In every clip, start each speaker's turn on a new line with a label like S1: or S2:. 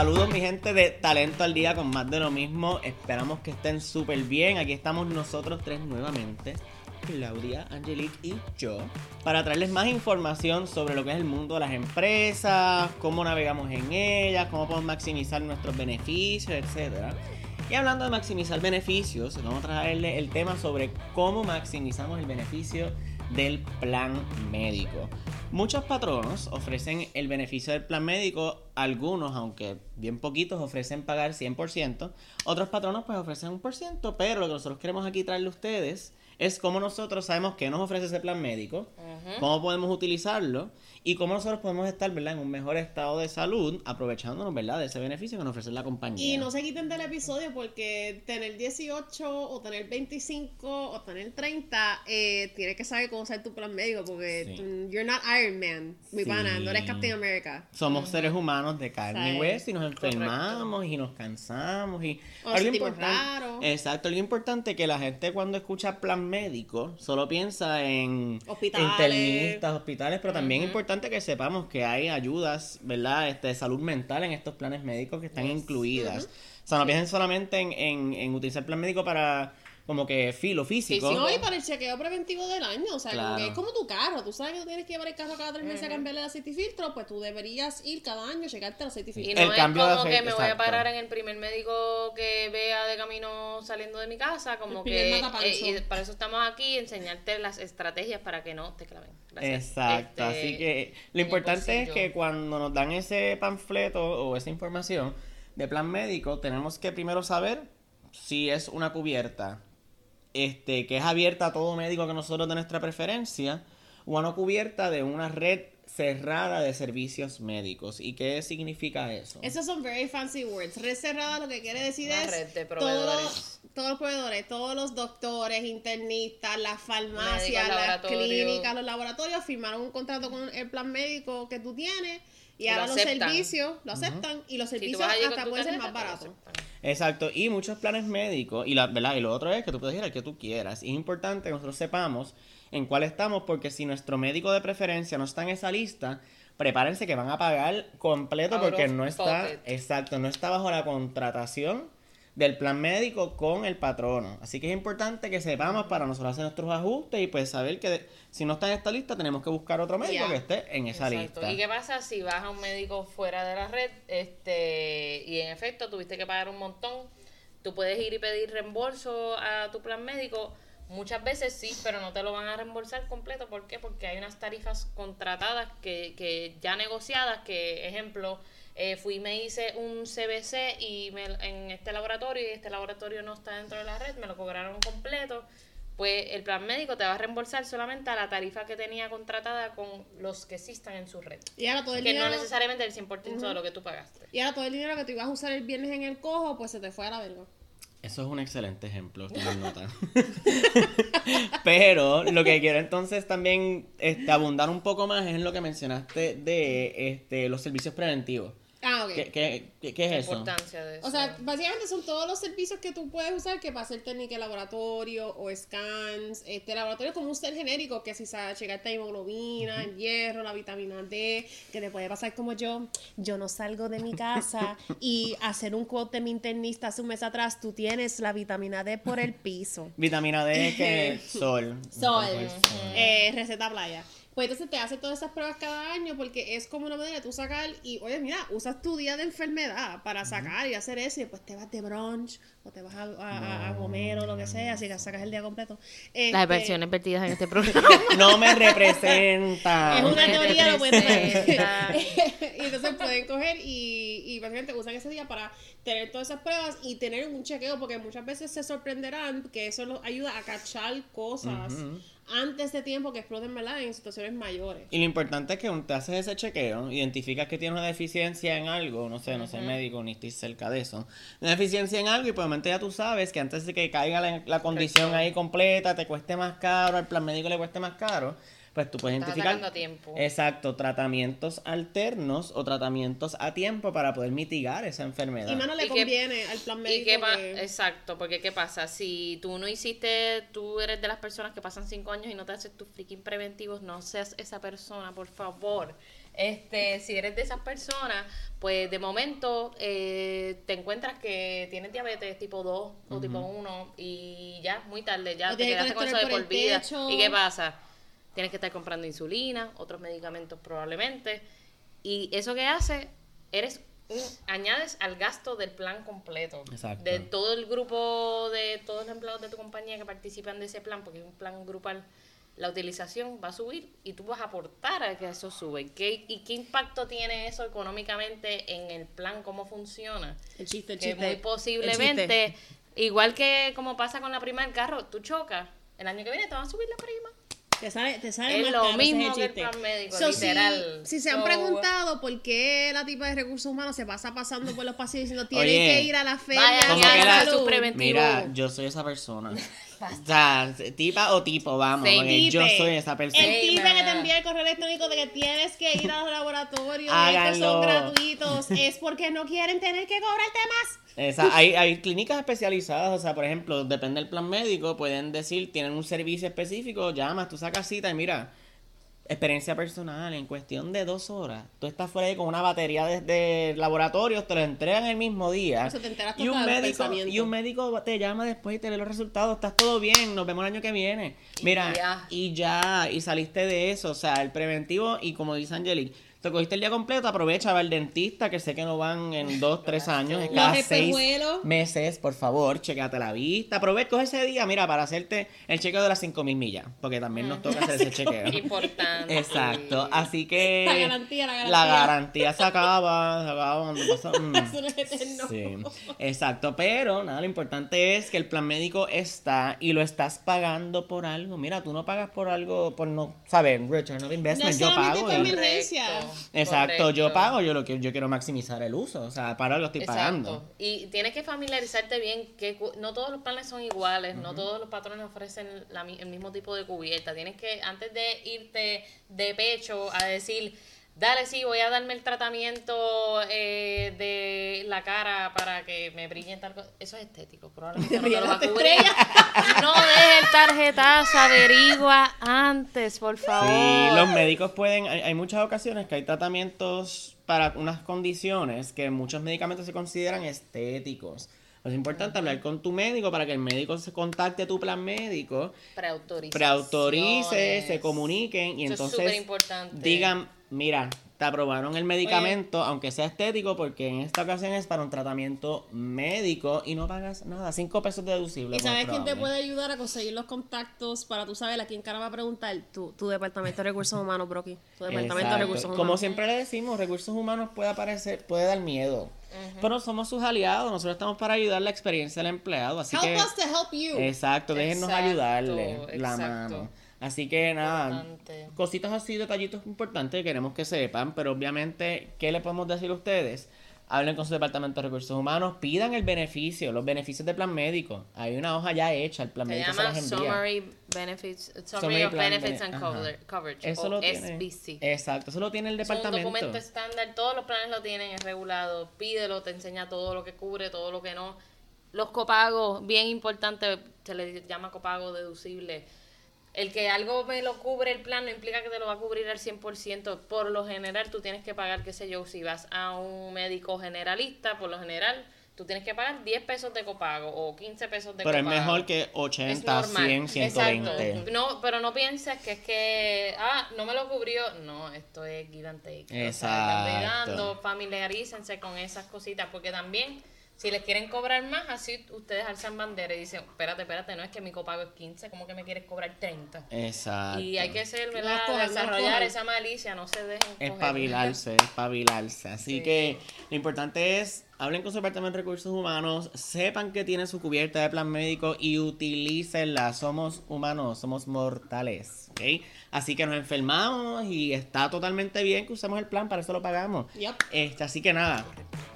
S1: Saludos mi gente de Talento al Día con más de lo mismo. Esperamos que estén súper bien. Aquí estamos nosotros tres nuevamente. Claudia, Angelique y yo, para traerles más información sobre lo que es el mundo de las empresas, cómo navegamos en ellas, cómo podemos maximizar nuestros beneficios, etc. Y hablando de maximizar beneficios, vamos a traerles el tema sobre cómo maximizamos el beneficio del plan médico. Muchos patronos ofrecen el beneficio del plan médico, algunos, aunque bien poquitos, ofrecen pagar 100%, otros patronos pues ofrecen un por ciento, pero lo que nosotros queremos aquí traerle a ustedes es cómo nosotros sabemos qué nos ofrece ese plan médico, cómo podemos utilizarlo y cómo nosotros podemos estar ¿verdad? en un mejor estado de salud aprovechándonos ¿verdad? de ese beneficio que nos ofrece la compañía.
S2: Y no se quiten del episodio porque tener 18 o tener 25 o tener 30, eh, tienes que saber cómo usar tu plan médico porque you're not Iron Man, mi pana, no eres Captain America.
S1: Somos seres humanos de carne y hueso y nos enfermamos y nos cansamos y algo importante, Exacto, algo importante que la gente cuando escucha plan médico solo piensa en
S2: hospitales,
S1: internistas, hospitales, pero también es importante que sepamos que hay ayudas, ¿verdad? Este, de salud mental en estos planes médicos que están incluidas. O sea, no piensen solamente en, en, en utilizar plan médico para como que filo físico.
S2: Sí, sí, y para el chequeo preventivo del año, o sea, es como tu carro, tú sabes que tú tienes que llevar el carro cada tres meses a cambiarle el aceite y filtro, pues tú deberías ir cada año a checarte el aceite y filtro.
S3: Y no es como que me voy a parar en el primer médico que vea de camino saliendo de mi casa, como que eh, y para eso estamos aquí, enseñarte las estrategias para que no te claven.
S1: Exacto, así este, que lo importante es que cuando nos dan ese panfleto o esa información de plan médico, tenemos que primero saber si es una cubierta este, que es abierta a todo médico que nosotros de nuestra preferencia, o no cubierta de una red cerrada de servicios médicos. ¿Y qué significa eso?
S2: Esos son very fancy words. Red cerrada lo que quiere decir es
S3: red de proveedores.
S2: todos los proveedores, todos los doctores, internistas, las farmacias, las clínicas, los laboratorios firmaron un contrato con el plan médico que tú tienes y, ahora los servicios lo aceptan y los servicios hasta pueden ser más baratos.
S1: Exacto, y muchos planes médicos, y, la, ¿verdad? y lo otro es que tú puedes ir al que tú quieras. Y es importante que nosotros sepamos en cuál estamos, porque si nuestro médico de preferencia no está en esa lista, prepárense que van a pagar completo porque no está, exacto, no está bajo la contratación del plan médico con el patrono. Así que es importante que sepamos para nosotros hacer nuestros ajustes y pues saber que si no está en esta lista tenemos que buscar otro médico que esté en esa lista.
S3: ¿Y qué pasa si vas a un médico fuera de la red este y en efecto tuviste que pagar un montón? Tú puedes ir y pedir reembolso a tu plan médico. Muchas veces sí, pero no te lo van a reembolsar completo. ¿Por qué? Porque hay unas tarifas contratadas que, que ya negociadas, que ejemplo, eh, fui y me hice un CBC y me, en este laboratorio y este laboratorio no está dentro de la red, me lo cobraron completo, pues el plan médico te va a reembolsar solamente a la tarifa que tenía contratada con los que existan en su red.
S2: Y ahora todo el
S3: que no necesariamente el 100% de lo que tú pagaste.
S2: Y ahora todo el dinero que tú ibas a usar el viernes en el cojo, pues se te fue a la verga.
S1: Eso es un excelente ejemplo, Pero lo que quiero entonces también este, abundar un poco más es en lo que mencionaste de este, los servicios preventivos.
S2: Ok.
S1: ¿Qué, qué, qué, es eso?
S3: importancia de eso?
S2: O sea, básicamente son todos los servicios que tú puedes usar que para hacer técnica de laboratorio o scans. Este laboratorio como un ser genérico que si sabes checarte hemoglobina, el hierro, la vitamina D, que te puede pasar como yo. Yo no salgo de mi casa y hacer un quote de mi internista hace un mes atrás, tú tienes la vitamina D por el piso.
S1: Vitamina D es que sol.
S2: Sol. Eh, receta playa. Pues entonces te hace todas esas pruebas cada año porque es como una manera de tú sacar y, oye, mira, usas tu día de enfermedad para sacar y hacer eso y después te vas de brunch o te vas a, a, comer o lo que sea, así que sacas el día completo.
S3: Las este, versiones vertidas en este programa.
S1: no me representa.
S2: Es una teoría, lo pueden Y entonces pueden coger y, y básicamente usan ese día para tener todas esas pruebas y tener un chequeo porque muchas veces se sorprenderán que eso los ayuda a cachar cosas antes de tiempo que exploten, ¿verdad? En situaciones mayores.
S1: Y lo importante es que te haces ese chequeo, identificas que tienes una deficiencia en algo, no sé, no sé médico ni estoy cerca de eso, una deficiencia en algo y pues ya tú sabes que antes de que caiga la, la condición ahí completa, te cueste más caro, al plan médico le cueste más caro, pues tú puedes identificar
S3: tiempo.
S1: exacto tratamientos alternos o tratamientos a tiempo para poder mitigar esa enfermedad
S2: y no le conviene al plan médico
S3: exacto porque qué pasa si tú no hiciste tú eres de las personas que pasan cinco años y no te haces tus freaking preventivos no seas esa persona por favor Este, si eres de esas personas, pues de momento eh, te encuentras que tienes diabetes tipo 2 o tipo 1 y ya, muy tarde, ya
S2: O
S3: te quedaste con eso de por vida.
S2: techo.
S3: ¿Y qué pasa? Tienes que estar comprando insulina, otros medicamentos probablemente. Y eso que hace, eres un- añades al gasto del plan completo.
S1: Exacto.
S3: De todo el grupo de todos los empleados de tu compañía que participan de ese plan, porque es un plan grupal, la utilización va a subir y tú vas a aportar a que eso sube. ¿Qué, ¿Y qué impacto tiene eso económicamente en el plan? ¿Cómo funciona?
S2: El chiste, el
S3: que
S2: chiste.
S3: muy posiblemente, igual que como pasa con la prima del carro, tú chocas, el año que viene te van a subir la prima.
S2: Te sale, te sale
S3: Es
S2: más
S3: lo
S2: caro, ese
S3: mismo
S2: el
S3: que el
S2: chiste.
S3: plan médico,
S2: So, si-
S3: literal.
S2: Si, se han
S3: So,
S2: preguntado por qué la tipa de recursos humanos se pasa pasando por los pasillos diciendo tienen
S1: Oye,
S2: que ir a la feria de
S1: que la-
S2: salud".
S3: su preventivo.
S1: Mira, yo soy esa persona. O sea, tipa o tipo, vamos,
S3: Sí,
S1: porque yo soy esa persona.
S2: El
S3: man.
S2: que te envía el correo electrónico de que tienes que ir a los laboratorios estos
S1: Háganlo.
S2: son gratuitos es porque no quieren tener que cobrarte más.
S1: Esa- hay, hay clínicas especializadas, o sea, por ejemplo, depende del plan médico, pueden decir, tienen un servicio específico, llamas, tú sacas cita y mira, experiencia personal, en cuestión de dos horas, tú estás fuera ahí con una batería de, de laboratorios, te lo entregan el mismo día.
S2: Eso te enteras
S1: y un médico. Y un médico te llama después y te lee los resultados, estás todo bien, nos vemos el año que viene. Mira,
S3: ya.
S1: y ya, y saliste de eso, o sea, el preventivo, y como dice Angelique, te cogiste el día completo, aprovecha, va al dentista, que sé que no van en dos, tres años, es cada seis meses, por favor, chequeate la vista, aprovecha, coge ese día, mira, para hacerte el chequeo de las 5000 millas, porque también nos toca hacer ese chequeo.
S3: Importante.
S1: Exacto, así que
S2: La garantía, la garantía.
S1: la garantía se acaba, se acaba cuando pasa. mm.
S2: Eso no.
S1: Sí, exacto, pero nada, lo importante es que el plan médico está y lo estás pagando por algo. Mira, tú no pagas por algo, por no saber, return of
S2: No
S1: investment,
S2: es
S1: yo pago.
S2: emergencia.
S1: Exacto, yo pago, yo lo que yo quiero maximizar el uso, o sea, para algo estoy pagando.
S3: Y tienes que familiarizarte bien que no todos los planes son iguales, no todos los patrones ofrecen la el mismo tipo de cubierta. Tienes que, antes de irte de pecho a decir, dale, sí, voy a darme el tratamiento eh, de la cara para que me brille tal cosa. Eso es estético, probablemente no te lo va a
S2: Te
S3: cubrir. No dejes el tarjetazo, averigua antes, por favor.
S1: Sí, los médicos pueden, hay, hay muchas ocasiones que hay tratamientos para unas condiciones que muchos medicamentos se consideran estéticos. Es importante hablar con tu médico para que el médico se contacte a tu plan médico,
S3: Preautorizaciones.
S1: preautorice, se comuniquen y
S3: Eso es
S1: entonces
S3: superimportante.
S1: digan, mira, te aprobaron el medicamento, aunque sea estético, porque en esta ocasión es para un tratamiento médico y no pagas nada, cinco pesos deducible.
S2: ¿Y sabes quién te puede ayudar a conseguir los contactos para tú saber a quién cara va a preguntar? Tu, tu departamento de recursos humanos, Brocky. Tu departamento de recursos
S1: Como
S2: humanos.
S1: siempre le decimos, recursos humanos puede aparecer, puede dar miedo. Pero somos sus aliados, nosotros estamos para ayudar la experiencia del empleado, así
S2: Help
S1: que
S2: us to help you.
S1: exacto, déjennos
S3: Exacto,
S1: ayudarle la mano. Así que nada,
S3: Importante.
S1: cositas así, detallitos importantes que queremos que sepan, pero obviamente, ¿qué le podemos decir a ustedes? Hablen con su departamento de recursos humanos, pidan el beneficio, los beneficios del plan médico. Hay una hoja ya hecha, el plan
S3: Se
S1: médico se
S3: llama
S1: las envía.
S3: Summary Benefits, Summary,
S1: Summary
S3: of
S1: Plan
S3: Benefits
S1: Bene-
S3: and
S1: ajá.
S3: Coverage,
S1: Eso
S3: o
S1: lo tiene.
S3: SBC.
S1: Exacto, eso lo tiene el
S3: Es un
S1: departamento.
S3: documento estándar, todos los planes lo tienen, es regulado, pídelo, te enseña todo lo que cubre, todo lo que no. Los copagos, bien importante, se le llama copago deducible. El que algo me lo cubre el plan no implica que te lo va a cubrir al 100%. Por lo general, tú tienes que pagar, qué sé yo, si vas a un médico generalista, por lo general, tú tienes que pagar 10 pesos de copago o 15 pesos de
S1: Pero es
S3: copago.
S1: mejor que
S3: Es
S1: 80,
S3: normal.
S1: 100, 120.
S3: Exacto. No, pero no pienses que es que, ah, no me lo cubrió. No, esto es give and take. O sea,
S1: Exacto.
S3: estoy dando, familiarícense con esas cositas, porque también, si les quieren cobrar más, así ustedes alzan bandera y dicen, espérate, espérate, no es que mi copago es 15, ¿cómo que me quieres cobrar 30?
S1: Exacto.
S3: Y hay que ser, ¿verdad? Desarrollar esa malicia, no se dejen coger.
S1: Espabilarse, espabilarse. Así
S3: Sí.
S1: que lo importante es, hablen con su departamento de recursos humanos, sepan que tiene su cubierta de plan médico y utilícenla. Somos humanos, somos mortales, ¿ok? Así que nos enfermamos y está totalmente bien que usemos el plan, para eso lo pagamos.
S2: Yep.
S1: Este, así que nada,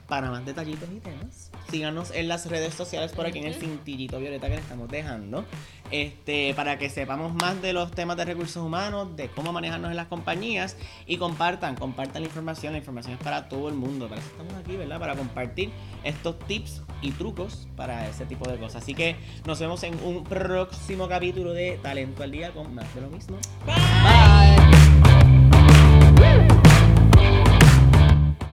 S1: para más detallitos y temas, síganos en las redes sociales por aquí en el cintillito violeta que le estamos dejando. Este, para que sepamos más de los temas de recursos humanos, de cómo manejarnos en las compañías y compartan, compartan la información, la información es para todo el mundo, para eso estamos aquí, ¿verdad? Para compartir estos tips y trucos para ese tipo de cosas. Así que nos vemos en un próximo capítulo de Talento al Día con más de lo mismo.
S2: Bye.